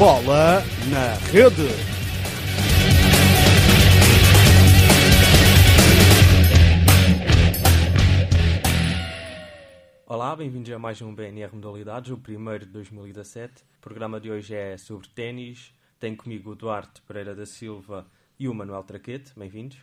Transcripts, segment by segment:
Bola na rede. Olá, bem-vindos a mais um BNR Modalidades, o primeiro de 2017. O programa de hoje é sobre ténis. Tenho comigo o Duarte Pereira da Silva e o Manuel Traquete. Bem-vindos.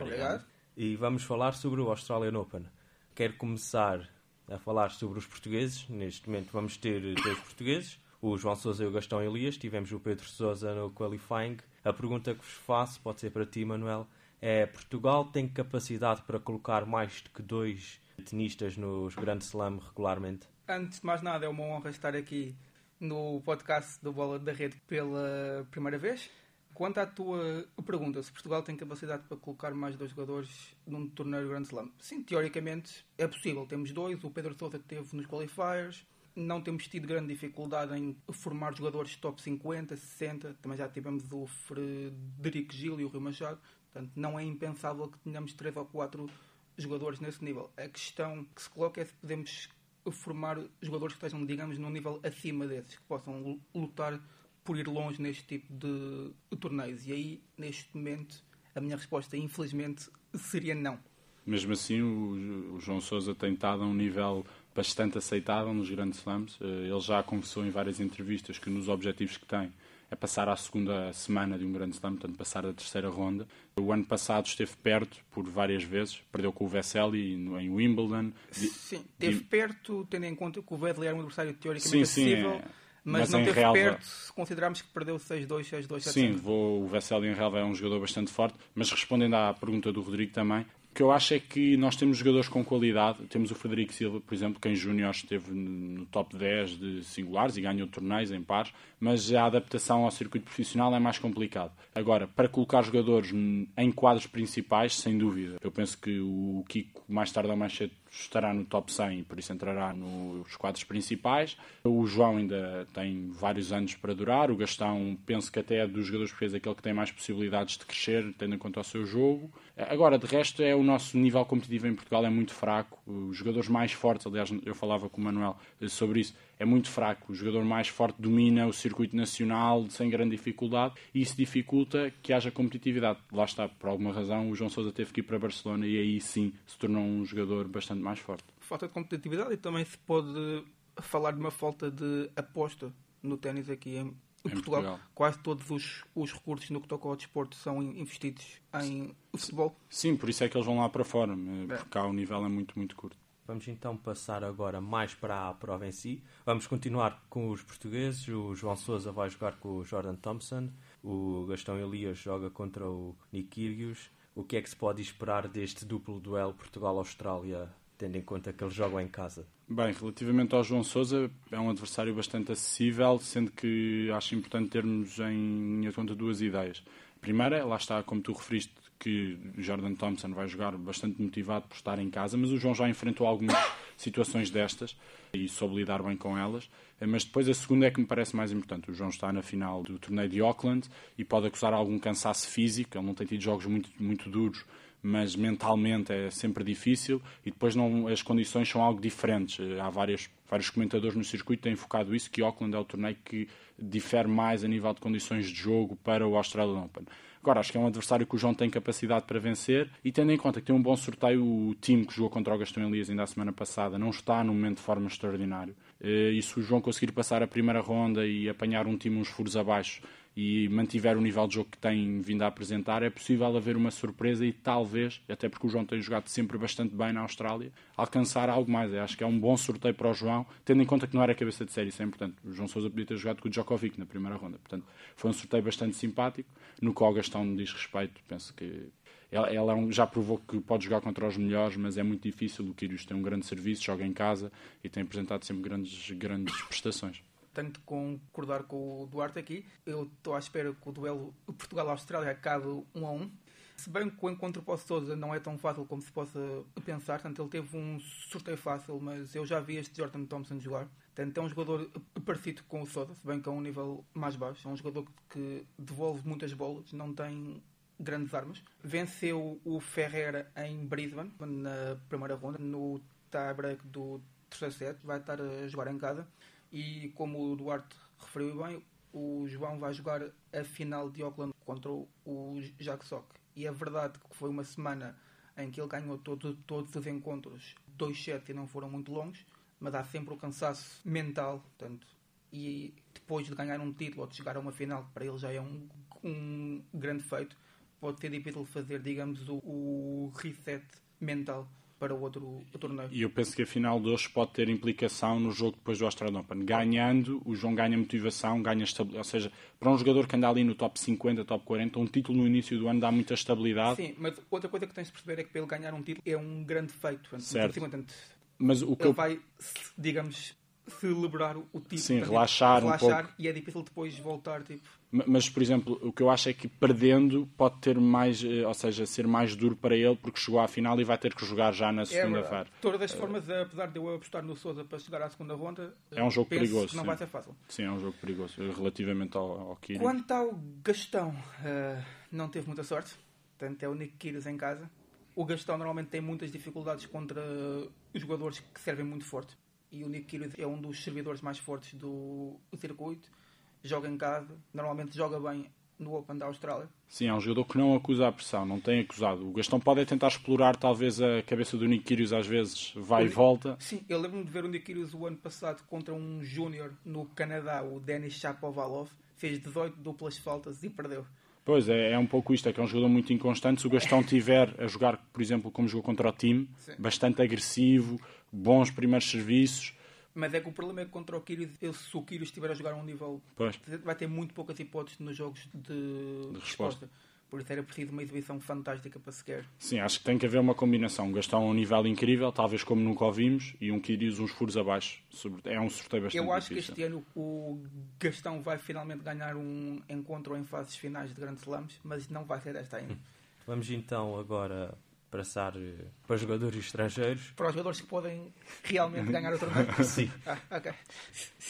Obrigado. E vamos falar sobre o Australian Open. Quero começar a falar sobre os portugueses. Neste momento vamos ter dois portugueses, o João Sousa e o Gastão Elias. Tivemos o Pedro Sousa no qualifying. A pergunta que vos faço, pode ser para ti, Manuel, é Portugal tem capacidade para colocar mais do que dois tenistas nos Grand Slam regularmente? Antes de mais nada, é uma honra estar aqui no podcast do Bola da Rede pela primeira vez. Quanto à tua pergunta, se Portugal tem capacidade para colocar mais dois jogadores num torneio Grand Slam, sim, teoricamente é possível. Temos dois, o Pedro Sousa que teve nos qualifiers, não temos tido grande dificuldade em formar jogadores top 50, 60. Também já tivemos o Frederico Gil e o Rio Machado. Portanto, não é impensável que tenhamos três ou quatro jogadores nesse nível. A questão que se coloca é se podemos formar jogadores que estejam, digamos, num nível acima desses, que possam lutar por ir longe neste tipo de torneios. E aí, neste momento, a minha resposta, infelizmente, seria não. Mesmo assim, o João Sousa tem estado a um nível bastante aceitável nos grandes slams. Eh, ele já confessou em várias entrevistas que nos objetivos que tem é passar à segunda semana de um grande slam, portanto passar da terceira ronda. O ano passado esteve perto por várias vezes, perdeu com o Vesely em Wimbledon. Sim, esteve perto, tendo em conta que o Vesely era um adversário teoricamente sim, sim, acessível. É... Mas, mas não teve relva... perto se considerarmos que perdeu 6-2, 6-2, 7 Sim, vou, o Vesely em relva é um jogador bastante forte, mas respondendo à pergunta do Rodrigo também, que eu acho é que nós temos jogadores com qualidade. Temos o Frederico Silva, por exemplo, que em Júnior esteve no top 10 de singulares e ganhou torneios em pares, mas a adaptação ao circuito profissional é mais complicado. Agora, para colocar jogadores em quadros principais, sem dúvida. Eu penso que o Kiko, mais tarde ou mais cedo, estará no top 100 e por isso entrará nos quadros principais. O João ainda tem vários anos para durar. O Gastão, penso que até é dos jogadores portugueses aquele que tem mais possibilidades de crescer, tendo em conta o seu jogo. Agora, de resto, é o nosso nível competitivo em Portugal é muito fraco. Os jogadores mais fortes, aliás, eu falava com o Manuel sobre isso, é muito fraco. O jogador mais forte domina o circuito nacional sem grande dificuldade e isso dificulta que haja competitividade. Lá está, por alguma razão, o João Sousa teve que ir para Barcelona e aí sim se tornou um jogador bastante mais forte. Falta de competitividade e também se pode falar de uma falta de aposta no ténis aqui em, em Portugal. Portugal. Quase todos os, os recursos no que toca ao desporto são investidos em futebol. Sim, por isso é que eles vão lá para fora, porque cá o nível é muito, muito curto. Vamos então passar agora mais para a prova em si. Vamos continuar com os portugueses. O João Sousa vai jogar com o Jordan Thompson. O Gastão Elias joga contra o Nick Kyrgios. O que é que se pode esperar deste duplo duelo Portugal-Austrália, tendo em conta que eles jogam em casa? Bem, relativamente ao João Sousa, é um adversário bastante acessível, sendo que acho importante termos em conta duas ideias. A primeira, lá está, como tu referiste, que Jordan Thompson vai jogar bastante motivado por estar em casa, mas o João já enfrentou algumas situações destas e soube lidar bem com elas. Mas depois a segunda é que me parece mais importante. O João está na final do torneio de Auckland e pode acusar algum cansaço físico. Ele não tem tido jogos muito, muito duros, mas mentalmente é sempre difícil e depois não, as condições são algo diferentes. Há vários, vários comentadores no circuito que têm focado isso, que Auckland é o torneio que difere mais a nível de condições de jogo para o Australian Open. Agora, acho que é um adversário que o João tem capacidade para vencer e tendo em conta que tem um bom sorteio, o time que jogou contra o Gastão Elias ainda a semana passada não está num momento de forma extraordinário. E se o João conseguir passar a primeira ronda e apanhar um time uns furos abaixo e mantiver o nível de jogo que tem vindo a apresentar, é possível haver uma surpresa e talvez, até porque o João tem jogado sempre bastante bem na Austrália, alcançar algo mais. Eu acho que é um bom sorteio para o João, tendo em conta que não era cabeça de série, isso é importante. O João Sousa podia ter jogado com o Djokovic na primeira ronda, portanto foi um sorteio bastante simpático. No qual o Gastão diz respeito, penso que ela, é já provou que pode jogar contra os melhores, mas é muito difícil. O Kyrgios tem um grande serviço, joga em casa e tem apresentado sempre grandes, grandes prestações tenho de concordar com o Duarte aqui. Eu estou à espera que o duelo Portugal-Austrália acabe 1 a 1. Se bem que o encontro para o Sousa não é tão fácil como se possa pensar, tanto ele teve um sorteio fácil, mas eu já vi este Jordan Thompson jogar. Tanto é um jogador parecido com o Sousa, se bem que é um nível mais baixo. É um jogador que devolve muitas bolas, não tem grandes armas. Venceu o Ferreira em Brisbane, na primeira ronda, no tie-break do terceiro set. Vai estar a jogar em casa. E como o Duarte referiu bem, o João vai jogar a final de Auckland contra o Jack Sock. E é verdade que foi uma semana em que ele ganhou todo, todos os encontros 2-7 e não foram muito longos, mas há sempre o cansaço mental, portanto, e depois de ganhar um título ou de chegar a uma final, que para ele já é um, um grande feito, pode ser difícil fazer, digamos, o, o reset mental para o outro o torneio. E eu penso que a final de hoje pode ter implicação no jogo depois do Australian Open. Ganhando, o João ganha motivação, ganha estabilidade. Ou seja, para um jogador que anda ali no top 50, top 40, um título no início do ano dá muita estabilidade. Sim, mas outra coisa que tens de perceber é que para ele ganhar um título é um grande feito. Certo. Portanto, mas o que ele eu... vai, digamos, celebrar o título. Sim, relaxar, relaxar um pouco. E é difícil depois voltar, tipo... Mas, por exemplo, o que eu acho é que perdendo pode ter mais, eh, ou seja, ser mais duro para ele porque chegou à final e vai ter que jogar já na É segunda-feira. verdade. De todas as formas, apesar de eu apostar no Sousa para chegar à segunda ronda, É um jogo perigoso, que não sim. vai ser fácil. Sim, é um jogo perigoso relativamente ao, ao. Quanto ao Gastão, eh, não teve muita sorte. Portanto, é o Nick Kyrgios em casa. O Gastão normalmente tem muitas dificuldades contra os jogadores que servem muito forte. E o Nick Kyrgios é um dos servidores mais fortes do circuito. Joga em casa, normalmente joga bem no Open da Austrália. Sim, é um jogador que não acusa a pressão, não tem acusado. O Gastão pode é tentar explorar talvez a cabeça do Nick Kyrgios, às vezes vai e volta. Sim, eu lembro-me de ver o Nick Kyrgios o ano passado contra um júnior no Canadá, o Denis Shapovalov. Fez 18 duplas faltas e perdeu. Pois é, é um pouco isto, é que é um jogador muito inconstante. Se o Gastão tiver a jogar, por exemplo, como jogou contra o time, Sim. bastante agressivo, bons primeiros serviços, Mas é que o problema é que contra o Kyrgios, ele, se o Kyrgios estiver a jogar a um nível pois, vai ter muito poucas hipóteses nos jogos de, resposta. Por isso era preciso uma exibição fantástica para sequer. Sim, acho que tem que haver uma combinação. Um Gastão a um nível incrível, talvez como nunca o vimos, e um Kyrgios uns furos abaixo. É um sorteio bastante Eu acho que difícil. este ano o Gastão vai finalmente ganhar um encontro em fases finais de grandes slams, mas não vai ser desta ainda. Vamos então agora passar eh, para jogadores estrangeiros. Para os jogadores que podem realmente ganhar o torneio. Sim. Ah, ok.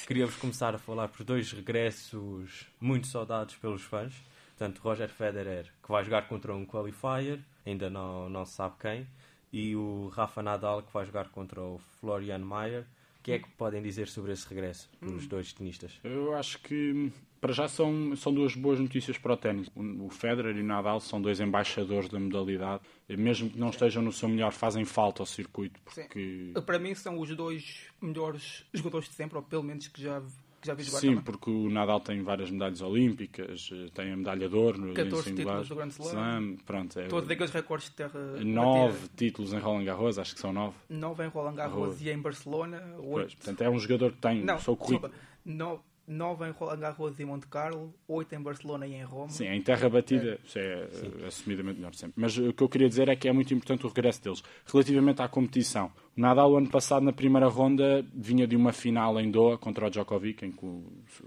Queríamos começar a falar por dois regressos muito saudados pelos fãs. Portanto, Roger Federer, que vai jogar contra um qualifier, ainda não, não se sabe quem, e o Rafa Nadal, que vai jogar contra o Florian Mayer. O que é que podem dizer sobre esse regresso dos dois tenistas? Eu acho que para já são, são duas boas notícias para o ténis. O Federer e o Nadal são dois embaixadores da modalidade. E mesmo que não estejam no seu melhor, fazem falta ao circuito. Porque... Para mim são os dois melhores jogadores de sempre, ou pelo menos que já, que já. Sim, também. porque o Nadal tem várias medalhas olímpicas, eh, tem a medalha de ouro no 14 títulos do Grand Slam. Pronto, é, Todos aqueles recordes de terra. Nove é? títulos em Roland Garros, acho que são nove. Nove em Roland Garros Arroz. e em Barcelona. Oito. Pois, portanto, é um jogador que tem. Não, desculpa, nove, 9 em Roland Garros e Monte Carlo, 8 em Barcelona e em Roma. Sim, em terra batida, isso é Sim. É assumidamente melhor sempre. Mas o que eu queria dizer é que é muito importante o regresso deles. Relativamente à competição, o Nadal, ano passado, na primeira ronda, vinha de uma final em Doha contra o Djokovic, em que o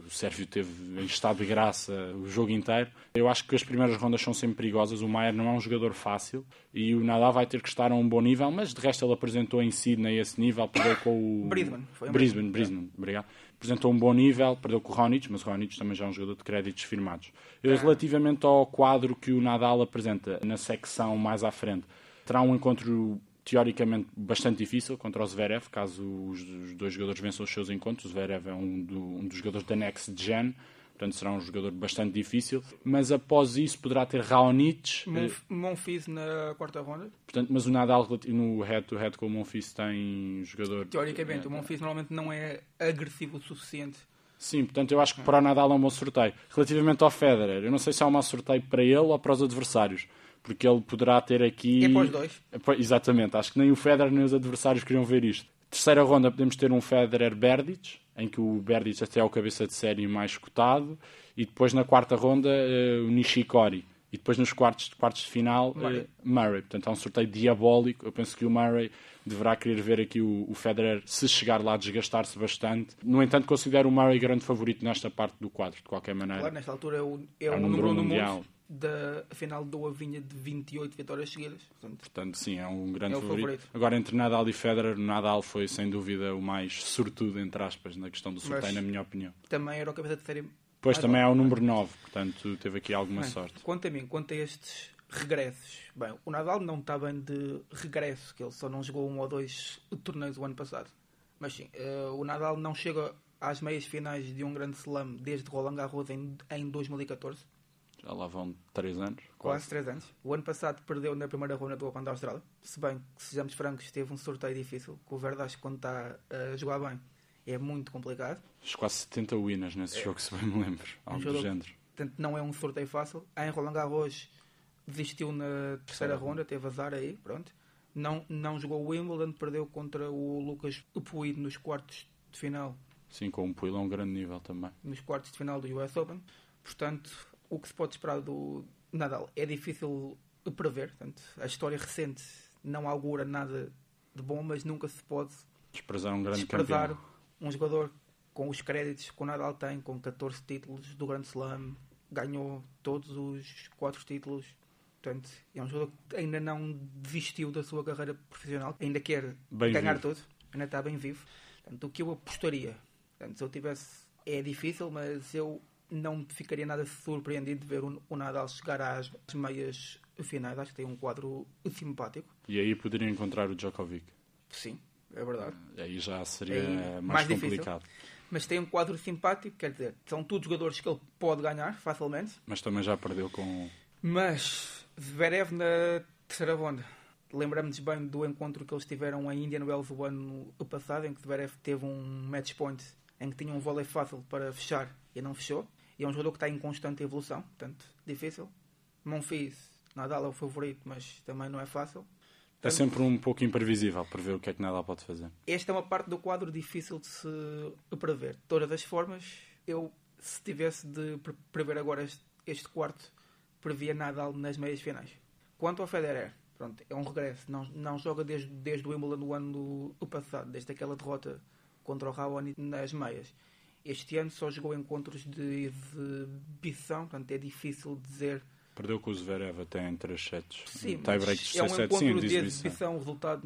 Sérgio teve em estado de graça o jogo inteiro. Eu acho que as primeiras rondas são sempre perigosas. O Maier não é um jogador fácil e o Nadal vai ter que estar a um bom nível, mas de resto ele apresentou em Sydney esse nível, perdeu com o. Brisbane, foi um Brisbane, Brisbane, Brisbane. obrigado. Apresentou um bom nível, perdeu com o Ronich, mas o Ronich também já é um jogador de créditos firmados. Eh, Relativamente ao quadro que o Nadal apresenta na secção mais à frente, terá um encontro teoricamente bastante difícil contra o Zverev, caso os, os dois jogadores vençam os seus encontros. O Zverev é um, do- um dos jogadores da Next Gen, portanto será um jogador bastante difícil. Mas após isso poderá ter Raonic, eh, Monf- Monfils na quarta ronda. portanto, mas o Nadal no head-to-head com o Monfils tem jogador... Teoricamente, eh, o Monfils normalmente não é agressivo o suficiente. Sim, portanto eu acho que para o Nadal é um bom sorteio. Relativamente ao Federer, eu não sei se há um mau sorteio para ele ou para os adversários, porque ele poderá ter aqui... É para os dois. É Exatamente, acho que nem o Federer nem os adversários queriam ver isto. Terceira ronda podemos ter um Federer-Berdych, em que o Berdych até é o cabeça de série mais cotado, e depois na quarta ronda eh, o Nishikori. E depois nos quartos, quartos de final, Murray. eh, Murray. Portanto, é um sorteio diabólico. Eu penso que o Murray deverá querer ver aqui o, o Federer, se chegar lá, desgastar-se bastante. No entanto, considero o Murray grande favorito nesta parte do quadro, de qualquer maneira. Claro, nesta altura é o, é É o número número 1 um do mundial. mundo. Da final do Avinha de 28 vitórias seguidas. Portanto, Portanto, sim, é um grande É favorito. favorito. Agora, entre Nadal e Federer, Nadal foi sem dúvida o mais sortudo, entre aspas, na questão do sorteio, Mas- na minha opinião. também era o cabeça de série. Mais também é o número 9, portanto teve aqui alguma Bem, sorte. Quanto a mim, quanto a estes regressos, bem, o Nadal não está bem de regresso, que ele só não jogou um ou dois torneios o ano passado. Mas sim, eh, o Nadal não chega às meias finais de um grande slam desde Roland Garros em, em 2014. Já lá vão 3 anos. Quase 3 anos. O ano passado perdeu na primeira ronda do Open da Austrália. Se bem que, sejamos francos, teve um sorteio difícil. Que o Verdas, quando está a jogar bem, é muito complicado. Fiz quase 70 winners nesse é. jogo, se bem me lembro. Algo um do género. Portanto, não é um sorteio fácil. Em Roland Garros desistiu na terceira ronda, teve azar aí, pronto. Não, não jogou o Wimbledon, perdeu contra o Lucas Puig nos quartos de final. Sim, com o Puig a um grande nível também. Nos quartos de final do US Open. Portanto, o que se pode esperar do Nadal é difícil prever. Portanto, a história recente não augura nada de bom, mas nunca se pode desprezar um grande desprezar campeão. um jogador com os créditos que o Nadal tem, com 14 títulos do Grande Slam, ganhou todos os quatro títulos. Portanto, é um jogador que ainda não desistiu da sua carreira profissional, ainda quer bem ganhar vivo. tudo, ainda está bem vivo. Portanto, o que eu apostaria, portanto, se eu tivesse, é difícil, mas eu não ficaria nada surpreendido de ver o Nadal chegar às meias finais. Acho que tem um quadro simpático. E aí poderia encontrar o Djokovic. Sim, é verdade. Aí já seria aí, mais, mais, complicado. Difícil. Mas tem um quadro simpático, quer dizer, são todos jogadores que ele pode ganhar facilmente. Mas também já perdeu com. Mas Zverev na terceira ronda. Lembramos bem do encontro que eles tiveram em Indian Wells o ano passado, em que Zverev teve um match point em que tinha um vôlei fácil para fechar e não fechou. E é um jogador que está em constante evolução, portanto, difícil. Monfils, Nadal é o favorito, mas também não é fácil. É sempre um pouco imprevisível para ver o que é que Nadal pode fazer. Esta é uma parte do quadro difícil de se prever. De todas as formas, eu, se tivesse de prever agora este, este quarto, previa Nadal nas meias finais. Quanto ao Federer, pronto, é um regresso. Não, não joga desde, desde o Wimbledon no ano passado, desde aquela derrota contra o Raoni nas meias. Este ano só jogou encontros de exibição, portanto é difícil dizer. Perdeu com o Zverev até em 3 sets. Sim, tie-break é um encontro sim, de exibição, o resultado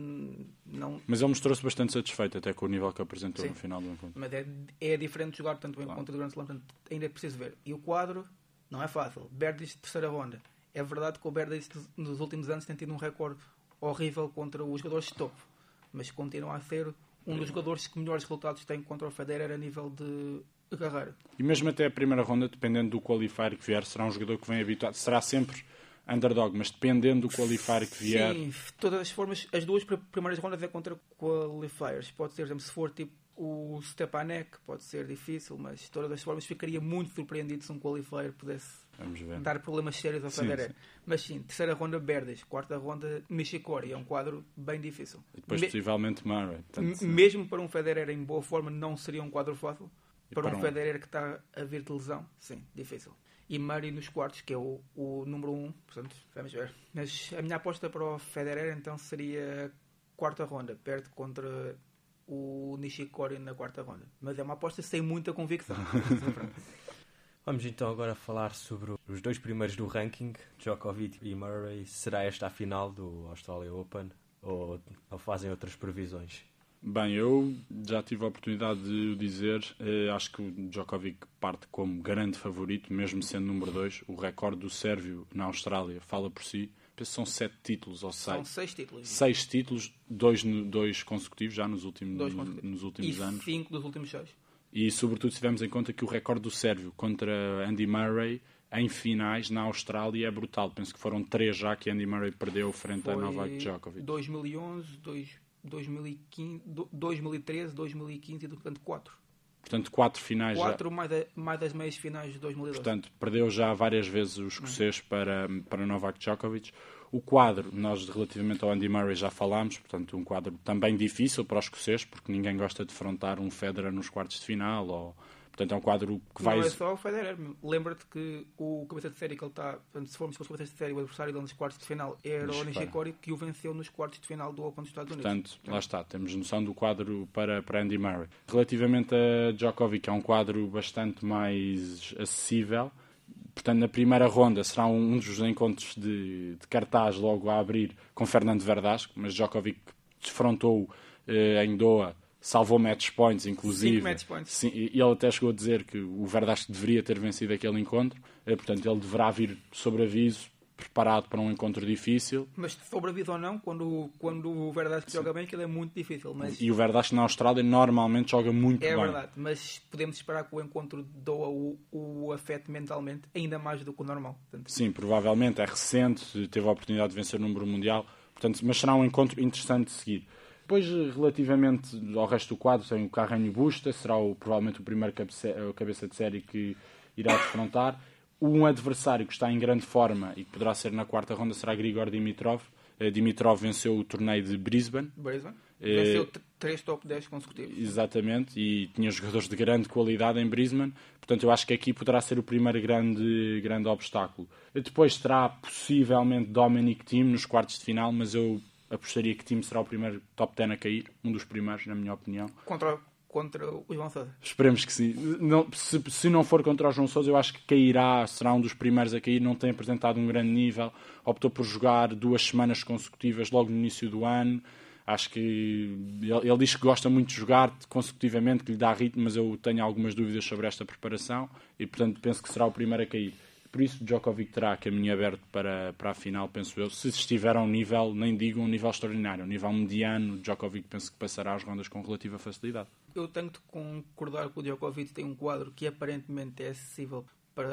não... Mas ele mostrou-se bastante satisfeito até com o nível que apresentou sim. no final do encontro. Mas é, é diferente de jogar tanto encontro claro. do Grand Slam, portanto ainda é preciso ver. E o quadro não é fácil. Berdis, terceira ronda. É verdade que o Berdis nos últimos anos tem tido um recorde horrível contra os jogadores de topo, mas continua a ser um dos jogadores que melhores resultados tem contra o Federer a nível de carreira. E mesmo até a primeira ronda, dependendo do qualifier que vier, será um jogador que vem habituado, será sempre underdog, mas dependendo do qualifier que vier. Sim, de todas as formas, as duas primeiras rondas é contra qualifiers. Pode ser, exemplo, se for tipo o Stepanek, pode ser difícil, mas de todas as formas ficaria muito surpreendido se um qualifier pudesse dar problemas sérios ao Federer. Mas sim, terceira ronda Berdes, quarta ronda Nishikori, é um quadro bem difícil. E depois Me possivelmente Murray. Mesmo para um Federer em boa forma não seria um quadro fácil. Para, para, um, um Federer que está a vir de lesão, sim, difícil. E Murray nos quartos, que é o, o número 1, um, portanto, vamos ver. Mas a minha aposta para o Federer então seria quarta ronda, perto contra o Nishikori na quarta ronda. Mas é uma aposta sem muita convicção. Vamos então agora falar sobre os dois primeiros do ranking, Djokovic e Murray. Será esta a final do Australia Open ou, ou fazem outras previsões? Bem, eu já tive a oportunidade de o dizer. Eh, acho que o Djokovic parte como grande favorito, mesmo sendo número 2. O recorde do Sérvio na Austrália fala por si. Penso que são sete títulos ou seis. São seis títulos. Seis títulos, dois, dois consecutivos já nos últimos, nos últimos e anos. cinco dos últimos seis. E, sobretudo, se tivermos em conta que o recorde do Sérvio contra Andy Murray em finais na Austrália é brutal. Penso que foram três já que Andy Murray perdeu frente Foi a Novak Djokovic. 2011, 2015, 2013, 2015 e, portanto, quatro. Portanto, quatro finais quatro já. mais, mais das meias finais de 2012. Portanto, perdeu já várias vezes o escocês para, para Novak Djokovic. O quadro, nós relativamente ao Andy Murray já falámos, portanto, um quadro também difícil para os escoceses, porque ninguém gosta de defrontar um Federer nos quartos de final. Ou, portanto, é um quadro que vai. Não é só o Federer. Lembra-te que o cabeça de série que ele está. Se formos com os cabeças de série, o adversário dele nos quartos de final era o Nishikori, que o venceu nos quartos de final do Open dos Estados Unidos. Portanto, portanto, lá está, temos noção do quadro para, para Andy Murray. Relativamente a Djokovic, é um quadro bastante mais acessível Portanto, na primeira ronda será um, um dos encontros de, de, cartaz logo a abrir com Fernando Verdasco, mas Djokovic desfrontou eh, em Doha, salvou match points, inclusive. Cinco match points. Sim, e ele até chegou a dizer que o Verdasco deveria ter vencido aquele encontro, eh, portanto, ele deverá vir sobre aviso preparado para um encontro difícil. Mas sobrevive ou não, quando, quando o Verdasco joga bem, aquilo é muito difícil. Mas E o Verdasco na Austrália normalmente joga muito é bem. verdade. Mas podemos esperar que o encontro doa o, o afeto mentalmente ainda mais do que o normal. Portanto, Sim, provavelmente é recente, teve a oportunidade de vencer o número mundial, portanto, mas será um encontro interessante de seguir. Depois, relativamente ao resto do quadro, tem o Carreño Busta, será o, provavelmente o primeiro o cabeça de série que irá defrontar. Um adversário que está em grande forma e que poderá ser na quarta ronda será Grigor Dimitrov. Eh, Dimitrov venceu o torneio de Brisbane, Brisbane É- venceu três top 10 consecutivos. Exatamente, e tinha jogadores de grande qualidade em Brisbane, portanto eu acho que aqui poderá ser o primeiro grande, grande obstáculo. Depois terá possivelmente Dominic Thiem nos quartos de final, mas eu apostaria que Thiem será o primeiro top 10 a cair, um dos primeiros, na minha opinião. Contra, contra o João Sousa. Esperemos que sim. Não, se, se não for contra o João Sousa, eu acho que cairá, será um dos primeiros a cair. Não tem apresentado um grande nível. Optou por jogar duas semanas consecutivas logo no início do ano. Acho que ele, ele diz que gosta muito de jogar consecutivamente, que lhe dá ritmo, mas eu tenho algumas dúvidas sobre esta preparação e, portanto, penso que será o primeiro a cair. Por isso, Djokovic terá caminho aberto para, para a final, penso eu. Se estiver a um nível, nem digo um nível extraordinário, um nível mediano, Djokovic penso que passará as rondas com relativa facilidade. Eu tenho de concordar que o Djokovic tem um quadro que aparentemente é acessível para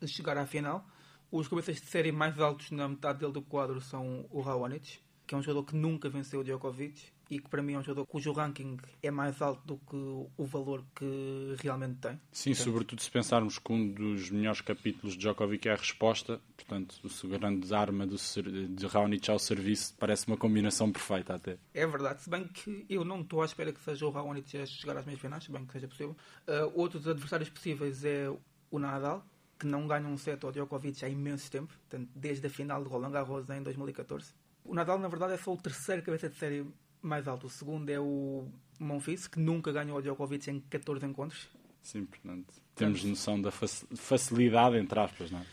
eh, chegar à final. Os cabeças de série mais altos na metade dele do quadro são o Raonic, que é um jogador que nunca venceu o Djokovic e que para mim é um jogador cujo ranking é mais alto do que o valor que realmente tem. Sim, sobretudo se pensarmos que um dos melhores capítulos de Djokovic é a resposta, portanto, o grande arma do, de Raonic ao serviço parece uma combinação perfeita até. É verdade, se bem que eu não estou à espera que seja o Raonic a chegar às meias finais, se bem que seja possível. Uh, outros adversários possíveis é o Nadal, que não ganha um set ao Djokovic há imenso tempo, portanto, desde a final de Roland Garros em 2014. O Nadal, na verdade, é só o terceiro cabeça de série mais alto. O segundo é o Monfils, que nunca ganhou ao Djokovic em 14 encontros. Sim, portanto, temos noção da faci- facilidade, entre aspas, não é?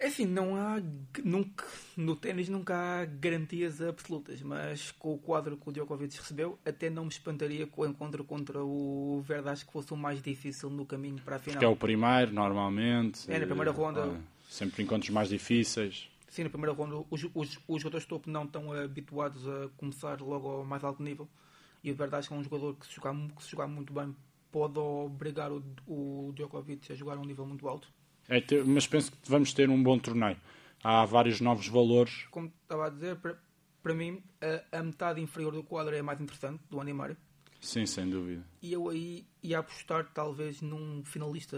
É assim, não há. Nunca, no ténis nunca há garantias absolutas, mas com o quadro que o Djokovic recebeu, até não me espantaria que o encontro contra o Verdas que fosse o mais difícil no caminho para a final. Que é o primeiro, normalmente. É, na primeira eh, ronda. ah, sempre encontros mais difíceis. Sim, na primeira ronda, os, os, os jogadores de topo não estão habituados a começar logo ao mais alto nível. E o Verdas é um jogador que, se jogar, que se jogar muito bem, pode obrigar o, o Djokovic a jogar a um nível muito alto. É mas penso que vamos ter um bom torneio. Há vários novos valores. como estava a dizer, para, para mim, a, a metade inferior do quadro é a mais interessante, do animário. Sim, sem dúvida. E eu aí ia apostar, talvez, num finalista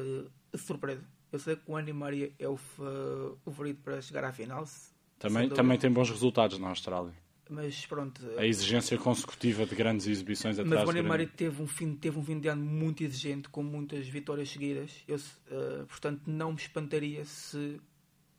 surpresa. Eu sei que o animário é o fa- o favorito para chegar à final, Também, também tem bons resultados na Austrália. mas pronto. A exigência consecutiva de grandes exibições Mas atrás o de Animário grande- teve um fim, teve um fim de ano muito exigente, com muitas vitórias seguidas. Eu, eh, portanto, não me espantaria se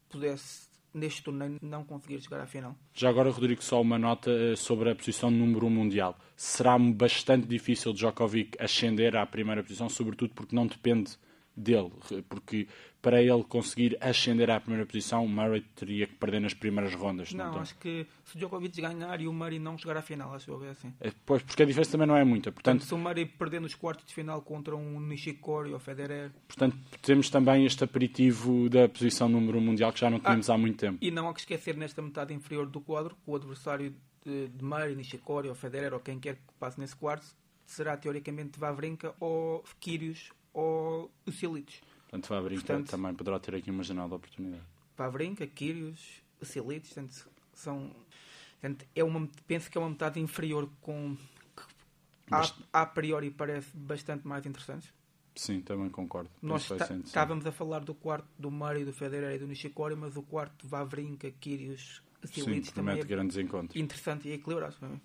pudesse, neste torneio, não conseguir chegar à final. Já agora, Rodrigo, só uma nota eh, sobre a posição número 1 um mundial. Será bastante difícil Djokovic ascender à primeira posição, sobretudo porque não depende dele. Porque para ele conseguir ascender à primeira posição, o Murray teria que perder nas primeiras rondas. Não, estou- acho que se o Djokovic ganhar e o Murray não chegar à final, acho que é assim. Eh, Pois, porque a diferença também não é muita. Portanto, se o Murray perder nos quartos de final contra um Nishikori ou Federer portanto, temos também este aperitivo da posição número 1 mundial que já não tínhamos há muito tempo. E não há que esquecer nesta metade inferior do quadro o adversário de, de Murray, Nishikori ou Federer ou quem quer que passe nesse quarto será teoricamente Vavrinka ou Kyrgios ou Silic. Portanto, Fabrinca Portanto- também poderá ter aqui uma janela de oportunidade. Vavrinka, Kyrgios, Silic, portanto, são, portanto, é uma, penso que é uma metade inferior com que a, Bast- a priori parece bastante mais interessantes. Sim, também concordo. Nós tá- interessante. estávamos a falar do quarto do Murray, do Federer e do Nishikori, mas o quarto Vavrinka, Kyrgios, Silic também é grandes encontros. interessante e equilibrado. para mim.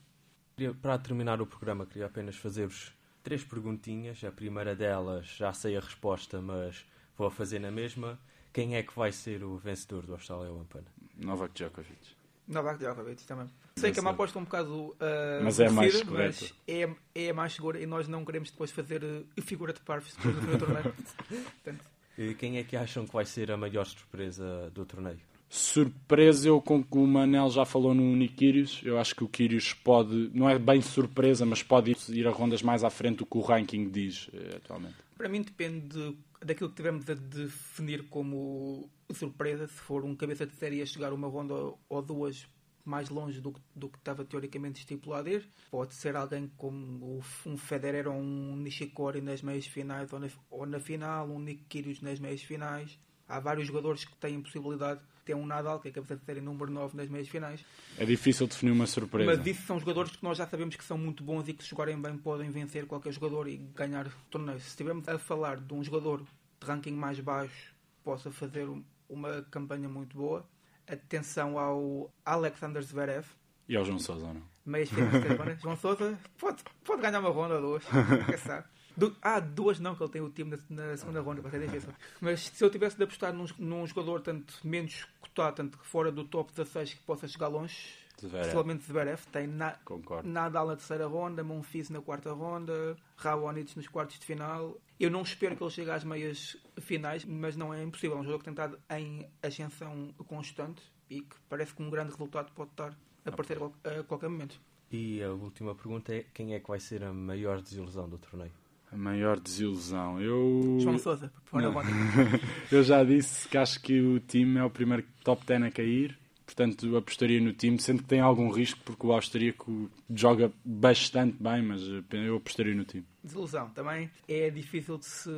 Queria- Para terminar o programa, queria apenas fazer-vos três perguntinhas. A primeira delas já sei a resposta, mas vou fazer na mesma. Quem é que vai ser o vencedor do Australia Open? Novak Djokovic. Novak Djokovic também. Sei que é uma aposta um bocado uh, Mas é mais correta. mas é, é mais segura e nós não queremos depois fazer uh, figura de parvos depois do torneio. Portanto, E quem é que acham que vai ser a maior surpresa do torneio? Surpresa, eu com que o Manel já falou no Nick Kyrgios. Eu acho que o Kyrgios pode, não é bem surpresa, mas pode ir a rondas mais à frente do que o ranking diz eh, atualmente. para mim depende de daquilo que tivemos a definir como surpresa, se for um cabeça de série a chegar uma ronda ou duas mais longe do do que estava teoricamente estipulado ir. Pode ser alguém como um Federer ou um Nishikori nas meias finais ou na, ou na final, um Nick nas meias finais. Há vários jogadores que têm possibilidade de ter um Nadal, que é cabeça de série número 9 nas meias finais. É difícil definir uma surpresa. Mas isso são jogadores que nós já sabemos que são muito bons e que se jogarem bem podem vencer qualquer jogador e ganhar torneios. Se estivermos a falar de um jogador de ranking mais baixo possa fazer uma campanha muito boa, atenção ao Alexander Zverev. E ao João Sousa, não? Meias finais João Sousa pode, pode ganhar uma ronda ou duas, quem sabe. Du ah, duas não, que ele tem o time na, na, segunda ronda, vai ser difícil. Mas se eu tivesse de apostar num, num jogador tanto menos cotado, tanto fora do top 16 que possa chegar longe, Zverev. Zverev tem na, Nadal na terceira ronda, Monfils na quarta ronda, Raonic nos quartos de final. Eu não espero que ele chegue às meias finais, mas não é impossível. É um jogador que tem estado em ascensão constante e que parece que um grande resultado pode estar a aparecer a qualquer momento. E a última pergunta é: quem é que vai ser a maior desilusão do torneio? A maior desilusão. Eu. João Souza, por favor. Eu já disse que acho que o time é o primeiro top 10 a cair. Portanto, apostaria no time, sendo que tem algum risco, porque o austríaco joga bastante bem, mas eu apostaria no time. Desilusão também é difícil de se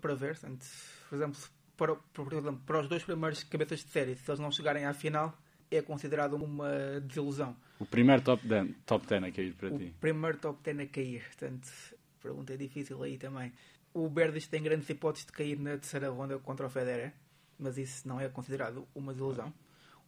prever. Portanto, por exemplo, para, para os dois primeiros cabeças de série, se eles não chegarem à final, é considerado uma desilusão. O primeiro top 10, top 10 a cair para o ti? O primeiro top 10 a cair. Portanto, pergunta é difícil aí também. O Berdis tem grandes hipóteses de cair na terceira ronda contra o Federer, mas isso não é considerado uma desilusão.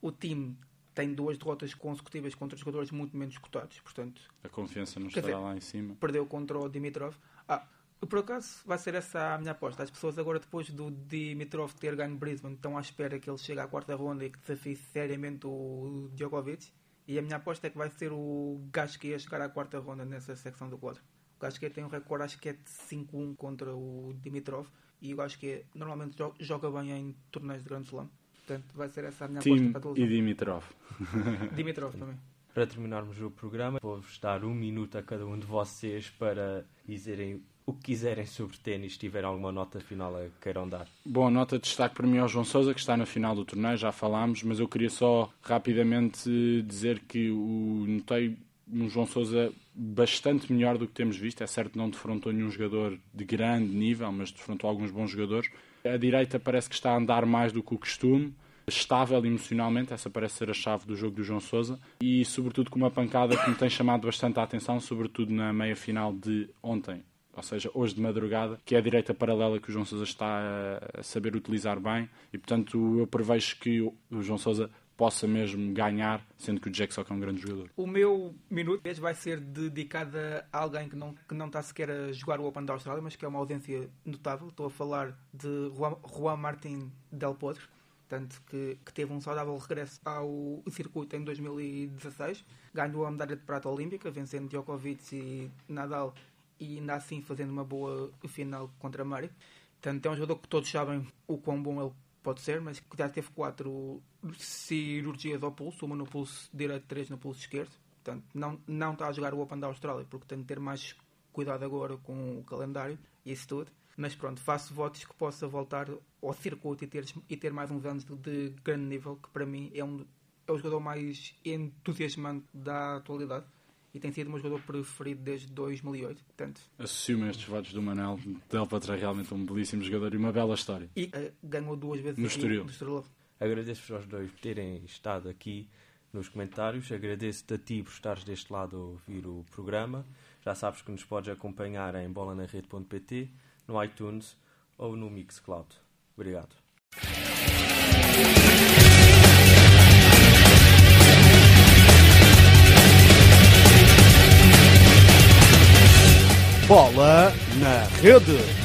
O time tem duas derrotas consecutivas contra jogadores muito menos cotados, portanto... A confiança não estará dizer, lá em cima. Perdeu contra o Dimitrov. Ah, por acaso vai ser essa a minha aposta. As pessoas agora, depois do Dimitrov ter ganho Brisbane, estão à espera que ele chegue à quarta ronda e que desafie seriamente o Djokovic. E a minha aposta é que vai ser o gajo que ia chegar à quarta ronda nessa secção do quadro. O Gasquet tem um recorde, acho que é de 5-1 contra o Dimitrov. E o Gasquet normalmente joga bem em torneios de Grande Slam. Portanto, vai ser essa a minha Tim aposta para e Dimitrov. Dimitrov também. Para terminarmos o programa, vou-vos dar um minuto a cada um de vocês para dizerem o que quiserem sobre ténis, se tiver alguma nota final a queiram dar. Bom, nota de destaque para mim ao João Sousa, que está na final do torneio, já falámos, mas eu queria só rapidamente dizer que o notei um João Sousa bastante melhor do que temos visto. É certo que não defrontou nenhum jogador de grande nível, mas defrontou alguns bons jogadores. A direita parece que está a andar mais do que o costume. Estável emocionalmente, essa parece ser a chave do jogo do João Sousa. E, sobretudo, com uma pancada que me tem chamado bastante a atenção, sobretudo na meia final de ontem, ou seja, hoje de madrugada, que é a direita paralela que o João Sousa está a saber utilizar bem. E, portanto, eu prevejo que o João Sousa possa mesmo ganhar, sendo que o Jack só é um grande jogador. O meu minuto vai ser dedicado a alguém que não, que não está sequer a jogar o Open da Austrália, mas que é uma ausência notável. Estou a falar de Juan, Juan Martín Del Potro, tanto que, que, teve um saudável regresso ao circuito em 2016. Ganhou a medalha de prata olímpica, vencendo Djokovic e Nadal e ainda assim fazendo uma boa final contra Murray. Portanto, é um jogador que todos sabem o quão bom ele pode ser, mas já teve quatro cirurgias ao pulso, uma no pulso direito, três no pulso esquerdo. Portanto, não, não está a jogar o Open da Austrália, porque tem de ter mais cuidado agora com o calendário e isso tudo. Mas pronto, faço votos que possa voltar ao circuito e ter, e ter mais uns anos de, de grande nível, que para mim é, um, é o jogador mais entusiasmante da atualidade e tem sido o meu jogador preferido desde 2008. Portanto, Assumo estes votos do Manel. Del Patra é realmente um belíssimo jogador e uma bela história. E uh, ganhou duas vezes no Estoril. Agradeço-vos aos dois por terem estado aqui nos comentários. Agradeço-te a ti por estares deste lado a ouvir o programa. Já sabes que nos podes acompanhar em bolanarrede.pt, no iTunes ou no Mixcloud. Obrigado. Bola na rede.